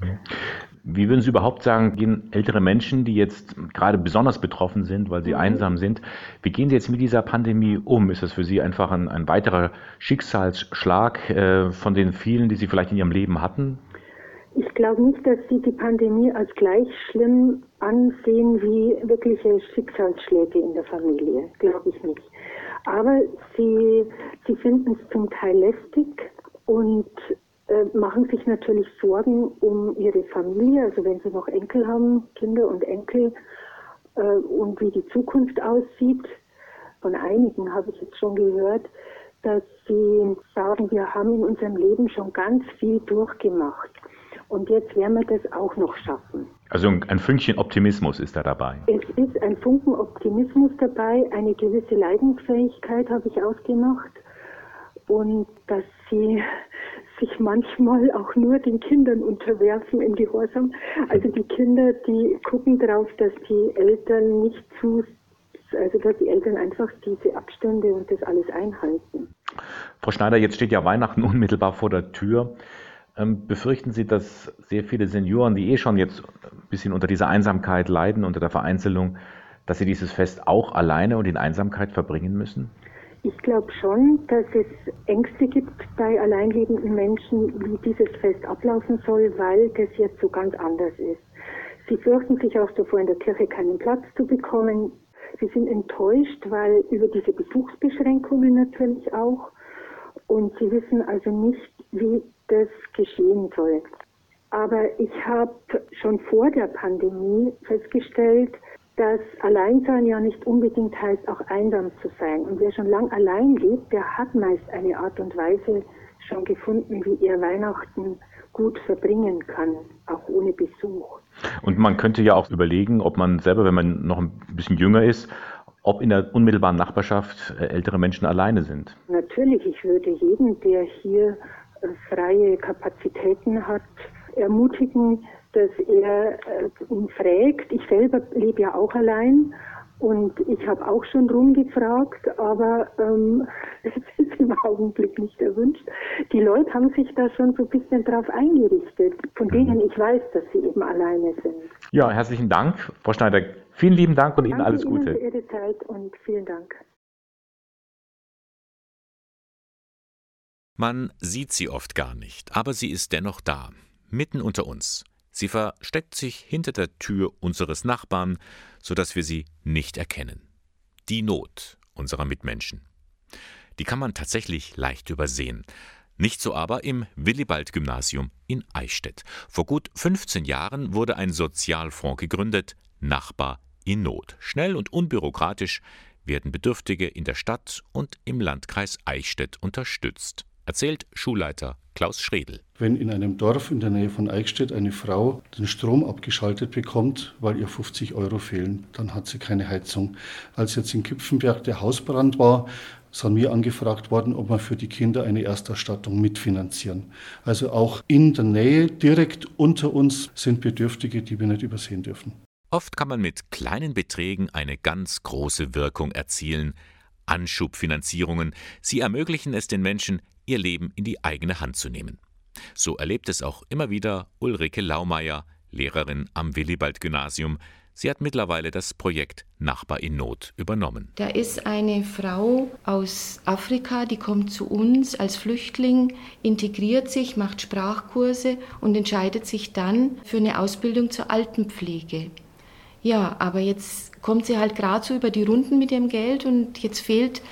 Wie würden Sie überhaupt sagen, gehen ältere Menschen, die jetzt gerade besonders betroffen sind, weil sie mhm. einsam sind, wie gehen Sie jetzt mit dieser Pandemie um? Ist das für Sie einfach ein, ein weiterer Schicksalsschlag äh, von den vielen, die Sie vielleicht in Ihrem Leben hatten? Ich glaube nicht, dass Sie die Pandemie als gleich schlimm ansehen wie wirkliche Schicksalsschläge in der Familie. Glaube ich nicht. Aber Sie, Sie finden es zum Teil lästig und machen sich natürlich Sorgen um ihre Familie, also wenn sie noch Enkel haben, Kinder und Enkel, äh, und wie die Zukunft aussieht. Von einigen habe ich jetzt schon gehört, dass sie sagen, wir haben in unserem Leben schon ganz viel durchgemacht. Und jetzt werden wir das auch noch schaffen. Also ein Fünkchen Optimismus ist da dabei. Es ist ein Funken Optimismus dabei, eine gewisse Leidensfähigkeit habe ich ausgemacht und dass sie sich manchmal auch nur den Kindern unterwerfen im Gehorsam. Also die Kinder, die gucken darauf, dass die Eltern nicht zu also dass die Eltern einfach diese Abstände und das alles einhalten. Frau Schneider, jetzt steht ja Weihnachten unmittelbar vor der Tür. Ähm, befürchten Sie, dass sehr viele Senioren, die eh schon jetzt ein bisschen unter dieser Einsamkeit leiden, unter der Vereinzelung, dass sie dieses Fest auch alleine und in Einsamkeit verbringen müssen? Ich glaube schon, dass es Ängste gibt bei alleinlebenden Menschen, wie dieses Fest ablaufen soll, weil das jetzt so ganz anders ist. Sie fürchten sich auch davor, in der Kirche keinen Platz zu bekommen. Sie sind enttäuscht, weil über diese Besuchsbeschränkungen natürlich auch. Und sie wissen also nicht, wie das geschehen soll. Aber ich habe schon vor der Pandemie festgestellt, dass Alleinsein ja nicht unbedingt heißt, auch einsam zu sein. Und wer schon lang allein lebt, der hat meist eine Art und Weise schon gefunden, wie er Weihnachten gut verbringen kann, auch ohne Besuch. Und man könnte ja auch überlegen, ob man selber, wenn man noch ein bisschen jünger ist, ob in der unmittelbaren Nachbarschaft äh, ältere Menschen alleine sind. Natürlich, ich würde jeden, der hier äh, freie Kapazitäten hat, ermutigen, dass er äh, ihn fragt. Ich selber lebe ja auch allein und ich habe auch schon rumgefragt, aber ähm, es ist im Augenblick nicht erwünscht. Die Leute haben sich da schon so ein bisschen drauf eingerichtet, von denen ich weiß, dass sie eben alleine sind. Ja, herzlichen Dank, Frau Schneider. Vielen lieben Dank und Ihnen Danke alles Gute. Ihnen für Ihre Zeit und vielen Dank. Man sieht sie oft gar nicht, aber sie ist dennoch da, mitten unter uns. Sie versteckt sich hinter der Tür unseres Nachbarn, so dass wir sie nicht erkennen. Die Not unserer Mitmenschen. Die kann man tatsächlich leicht übersehen. Nicht so aber im Willibald-Gymnasium in Eichstätt. Vor gut 15 Jahren wurde ein Sozialfonds gegründet, Nachbar in Not. Schnell und unbürokratisch werden Bedürftige in der Stadt und im Landkreis Eichstätt unterstützt erzählt Schulleiter Klaus Schredel. Wenn in einem Dorf in der Nähe von Eichstätt eine Frau den Strom abgeschaltet bekommt, weil ihr 50 Euro fehlen, dann hat sie keine Heizung. Als jetzt in Kipfenberg der Hausbrand war, sind wir angefragt worden, ob wir für die Kinder eine Ersterstattung mitfinanzieren. Also auch in der Nähe, direkt unter uns, sind Bedürftige, die wir nicht übersehen dürfen. Oft kann man mit kleinen Beträgen eine ganz große Wirkung erzielen. Anschubfinanzierungen, sie ermöglichen es den Menschen, ihr Leben in die eigene Hand zu nehmen. So erlebt es auch immer wieder Ulrike Laumeier, Lehrerin am Willibald-Gymnasium. Sie hat mittlerweile das Projekt Nachbar in Not übernommen. Da ist eine Frau aus Afrika, die kommt zu uns als Flüchtling, integriert sich, macht Sprachkurse und entscheidet sich dann für eine Ausbildung zur Altenpflege. Ja, aber jetzt kommt sie halt gerade so über die Runden mit ihrem Geld und jetzt fehlt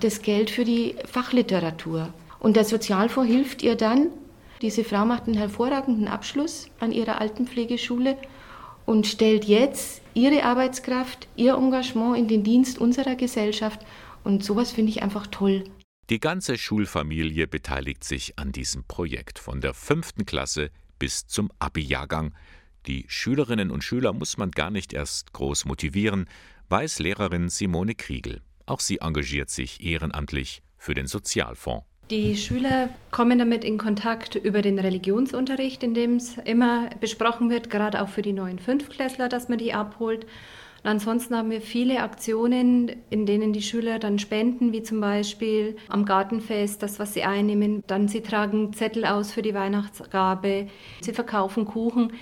das Geld für die Fachliteratur. Und der Sozialfonds hilft ihr dann. Diese Frau macht einen hervorragenden Abschluss an ihrer Altenpflegeschule und stellt jetzt ihre Arbeitskraft, ihr Engagement in den Dienst unserer Gesellschaft. Und sowas finde ich einfach toll. Die ganze Schulfamilie beteiligt sich an diesem Projekt, von der fünften Klasse bis zum Abi-Jahrgang. Die Schülerinnen und Schüler muss man gar nicht erst groß motivieren, weiß Lehrerin Simone Kriegel. Auch sie engagiert sich ehrenamtlich für den Sozialfonds. Die Schüler kommen damit in Kontakt über den Religionsunterricht, in dem es immer besprochen wird, gerade auch für die neuen Fünftklässler, dass man die abholt. Und ansonsten haben wir viele Aktionen, in denen die Schüler dann spenden, wie zum Beispiel am Gartenfest, das, was sie einnehmen. Dann sie tragen Zettel aus für die Weihnachtsgabe, sie verkaufen Kuchen.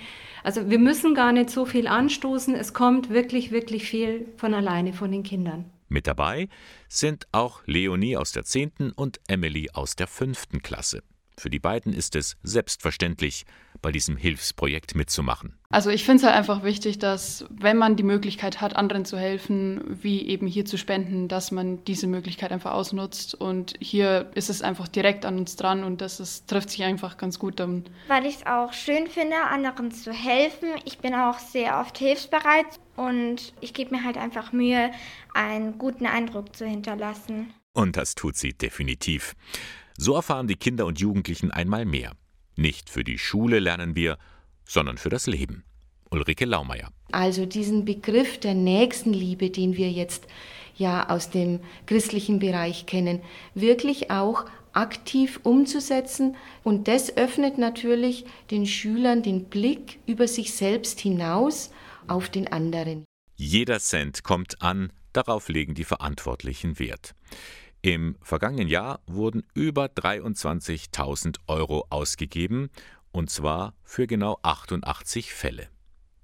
Also wir müssen gar nicht so viel anstoßen. Es kommt wirklich, wirklich viel von alleine von den Kindern. Mit dabei sind auch Leonie aus der 10. und Emily aus der 5. Klasse. Für die beiden ist es selbstverständlich, bei diesem Hilfsprojekt mitzumachen. Also ich finde es halt einfach wichtig, dass wenn man die Möglichkeit hat, anderen zu helfen, wie eben hier zu spenden, dass man diese Möglichkeit einfach ausnutzt. Und hier ist es einfach direkt an uns dran und das ist, trifft sich einfach ganz gut dann. Weil ich es auch schön finde, anderen zu helfen. Ich bin auch sehr oft hilfsbereit und ich gebe mir halt einfach Mühe, einen guten Eindruck zu hinterlassen. Und das tut sie definitiv. So erfahren die Kinder und Jugendlichen einmal mehr. Nicht für die Schule lernen wir, sondern für das Leben. Ulrike Laumeier. Also diesen Begriff der Nächstenliebe, den wir jetzt ja aus dem christlichen Bereich kennen, wirklich auch aktiv umzusetzen. Und das öffnet natürlich den Schülern den Blick über sich selbst hinaus auf den anderen. Jeder Cent kommt an, Darauf legen die Verantwortlichen Wert. Im vergangenen Jahr wurden über 23.000 Euro ausgegeben, und zwar für genau 88 Fälle.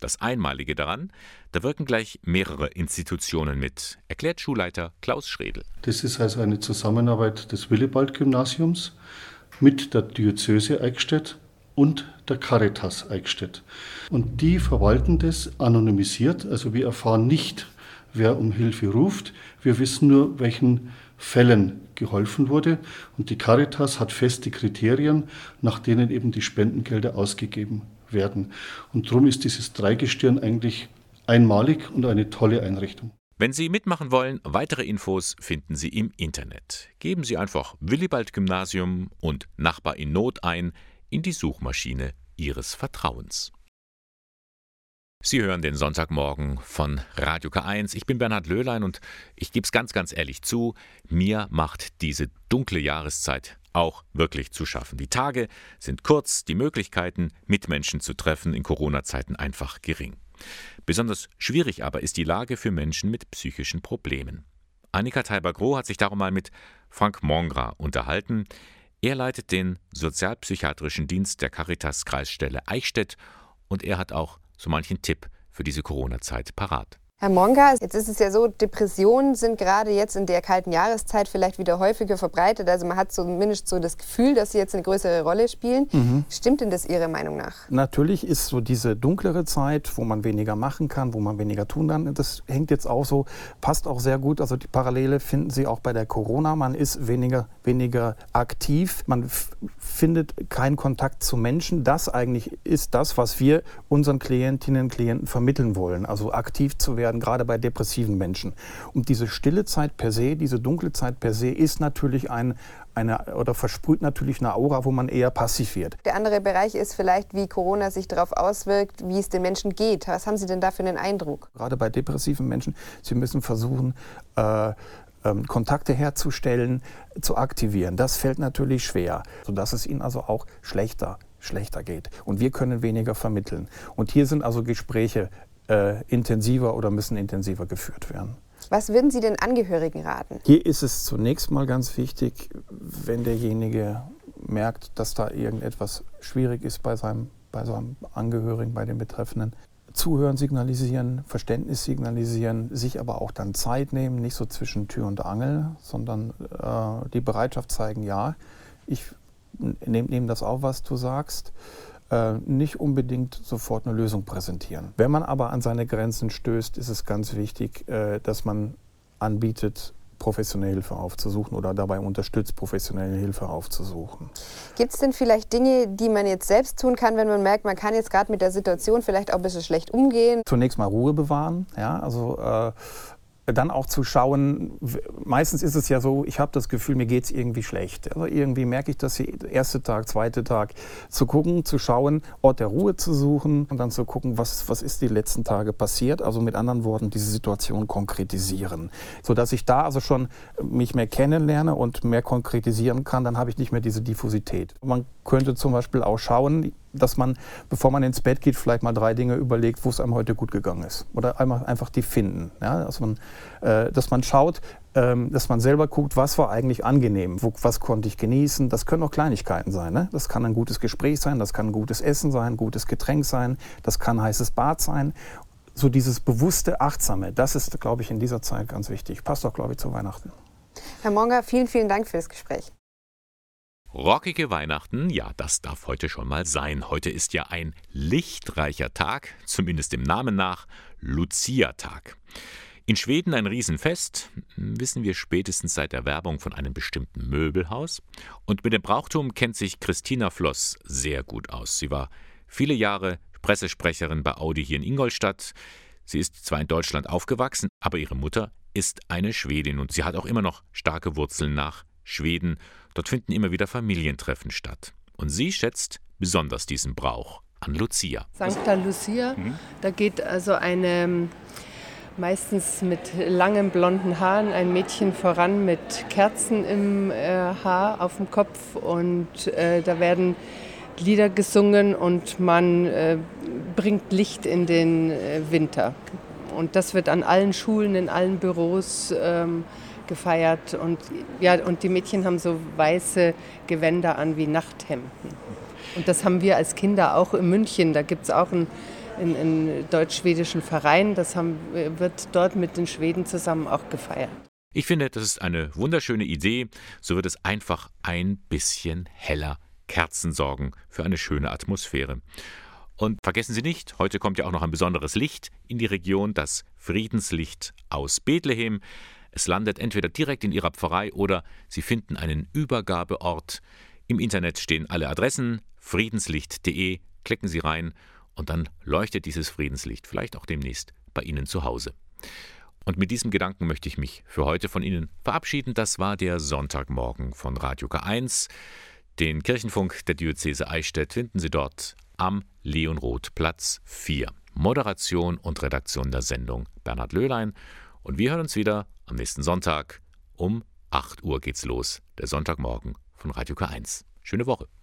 Das Einmalige daran, da wirken gleich mehrere Institutionen mit, erklärt Schulleiter Klaus Schredel. Das ist also eine Zusammenarbeit des Willibald-Gymnasiums mit der Diözese Eichstätt und der Caritas Eichstätt. Und die verwalten das anonymisiert, also wir erfahren nicht, wer um Hilfe ruft, wir wissen nur, welchen Fällen geholfen wurde. Und die Caritas hat feste Kriterien, nach denen eben die Spendengelder ausgegeben werden. Und darum ist dieses Dreigestirn eigentlich einmalig und eine tolle Einrichtung. Wenn Sie mitmachen wollen, weitere Infos finden Sie im Internet. Geben Sie einfach Willibald Gymnasium und Nachbar in Not ein in die Suchmaschine Ihres Vertrauens. Sie hören den Sonntagmorgen von Radio K1. Ich bin Bernhard Löhlein und ich gebe es ganz, ganz ehrlich zu, mir macht diese dunkle Jahreszeit auch wirklich zu schaffen. Die Tage sind kurz, die Möglichkeiten, Mitmenschen zu treffen, in Corona-Zeiten einfach gering. Besonders schwierig aber ist die Lage für Menschen mit psychischen Problemen. Annika Teiber-Groh hat sich darum mal mit Frank Mongra unterhalten. Er leitet den sozialpsychiatrischen Dienst der Caritas Kreisstelle Eichstätt und er hat auch so manchen Tipp für diese Corona-Zeit parat. Herr Monga, jetzt ist es ja so, Depressionen sind gerade jetzt in der kalten Jahreszeit vielleicht wieder häufiger verbreitet. Also man hat zumindest so das Gefühl, dass sie jetzt eine größere Rolle spielen. Mhm. Stimmt denn das Ihrer Meinung nach? Natürlich ist so diese dunklere Zeit, wo man weniger machen kann, wo man weniger tun kann. Das hängt jetzt auch so, passt auch sehr gut. Also die Parallele finden Sie auch bei der Corona. Man ist weniger, weniger aktiv. Man findet keinen Kontakt zu Menschen. Das eigentlich ist das, was wir unseren Klientinnen und Klienten vermitteln wollen. Also aktiv zu werden werden, gerade bei depressiven Menschen. Und diese stille Zeit per se, diese dunkle Zeit per se ist natürlich ein, eine, oder versprüht natürlich eine Aura, wo man eher passiv wird. Der andere Bereich ist vielleicht, wie Corona sich darauf auswirkt, wie es den Menschen geht. Was haben Sie denn da für einen Eindruck? Gerade bei depressiven Menschen, sie müssen versuchen, äh, ähm, Kontakte herzustellen, zu aktivieren. Das fällt natürlich schwer, sodass es ihnen also auch schlechter schlechter geht. Und wir können weniger vermitteln. Und hier sind also Gespräche äh, intensiver oder müssen intensiver geführt werden. Was würden Sie den Angehörigen raten? Hier ist es zunächst mal ganz wichtig, wenn derjenige merkt, dass da irgendetwas schwierig ist bei seinem, bei seinem Angehörigen, bei den Betreffenden, Zuhören signalisieren, Verständnis signalisieren, sich aber auch dann Zeit nehmen, nicht so zwischen Tür und Angel, sondern äh, die Bereitschaft zeigen, ja, ich nehme nehm das auf, was du sagst nicht unbedingt sofort eine Lösung präsentieren. Wenn man aber an seine Grenzen stößt, ist es ganz wichtig, äh, dass man anbietet, professionelle Hilfe aufzusuchen oder dabei unterstützt, professionelle Hilfe aufzusuchen. Gibt es denn vielleicht Dinge, die man jetzt selbst tun kann, wenn man merkt, man kann jetzt gerade mit der Situation vielleicht auch ein bisschen schlecht umgehen? Zunächst mal Ruhe bewahren, ja, also äh, dann auch zu schauen, meistens ist es ja so, ich habe das Gefühl, mir geht es irgendwie schlecht. Also irgendwie merke ich das hier, erste Tag, zweite Tag, zu gucken, zu schauen, Ort der Ruhe zu suchen und dann zu gucken, was, was ist die letzten Tage passiert. Also mit anderen Worten, diese Situation konkretisieren. Sodass ich da also schon mich mehr kennenlerne und mehr konkretisieren kann, dann habe ich nicht mehr diese Diffusität. Man könnte zum Beispiel auch schauen, dass man, bevor man ins Bett geht, vielleicht mal drei Dinge überlegt, wo es einem heute gut gegangen ist. Oder einmal einfach die finden. Ja? Dass, man, äh, dass man schaut, ähm, dass man selber guckt, was war eigentlich angenehm, wo, was konnte ich genießen. Das können auch Kleinigkeiten sein. Ne? Das kann ein gutes Gespräch sein, das kann ein gutes Essen sein, ein gutes Getränk sein, das kann heißes Bad sein. So dieses bewusste, achtsame, das ist, glaube ich, in dieser Zeit ganz wichtig. Passt auch, glaube ich, zu Weihnachten. Herr Monger, vielen, vielen Dank für das Gespräch. Rockige Weihnachten, ja, das darf heute schon mal sein. Heute ist ja ein lichtreicher Tag, zumindest dem Namen nach, Lucia-Tag. In Schweden ein Riesenfest, wissen wir spätestens seit der Werbung von einem bestimmten Möbelhaus. Und mit dem Brauchtum kennt sich Christina Floss sehr gut aus. Sie war viele Jahre Pressesprecherin bei Audi hier in Ingolstadt. Sie ist zwar in Deutschland aufgewachsen, aber ihre Mutter ist eine Schwedin und sie hat auch immer noch starke Wurzeln nach Schweden Dort finden immer wieder Familientreffen statt. Und sie schätzt besonders diesen Brauch an Lucia. Sancta Lucia, mhm. da geht also eine meistens mit langen blonden Haaren ein Mädchen voran mit Kerzen im äh, Haar auf dem Kopf und äh, da werden Lieder gesungen und man äh, bringt Licht in den äh, Winter. Und das wird an allen Schulen, in allen Büros ähm, gefeiert. Und, ja, und die Mädchen haben so weiße Gewänder an wie Nachthemden. Und das haben wir als Kinder auch in München. Da gibt es auch einen, einen, einen deutsch-schwedischen Verein. Das haben, wird dort mit den Schweden zusammen auch gefeiert. Ich finde, das ist eine wunderschöne Idee. So wird es einfach ein bisschen heller. Kerzen sorgen für eine schöne Atmosphäre. Und vergessen Sie nicht, heute kommt ja auch noch ein besonderes Licht in die Region, das Friedenslicht aus Bethlehem. Es landet entweder direkt in Ihrer Pfarrei oder Sie finden einen Übergabeort. Im Internet stehen alle Adressen, friedenslicht.de, klicken Sie rein und dann leuchtet dieses Friedenslicht vielleicht auch demnächst bei Ihnen zu Hause. Und mit diesem Gedanken möchte ich mich für heute von Ihnen verabschieden. Das war der Sonntagmorgen von Radio K1. Den Kirchenfunk der Diözese Eichstätt finden Sie dort am Leonroth Platz 4. Moderation und Redaktion der Sendung Bernhard Löhlein. Und wir hören uns wieder am nächsten Sonntag. Um 8 Uhr geht's los, der Sonntagmorgen von Radio K1. Schöne Woche.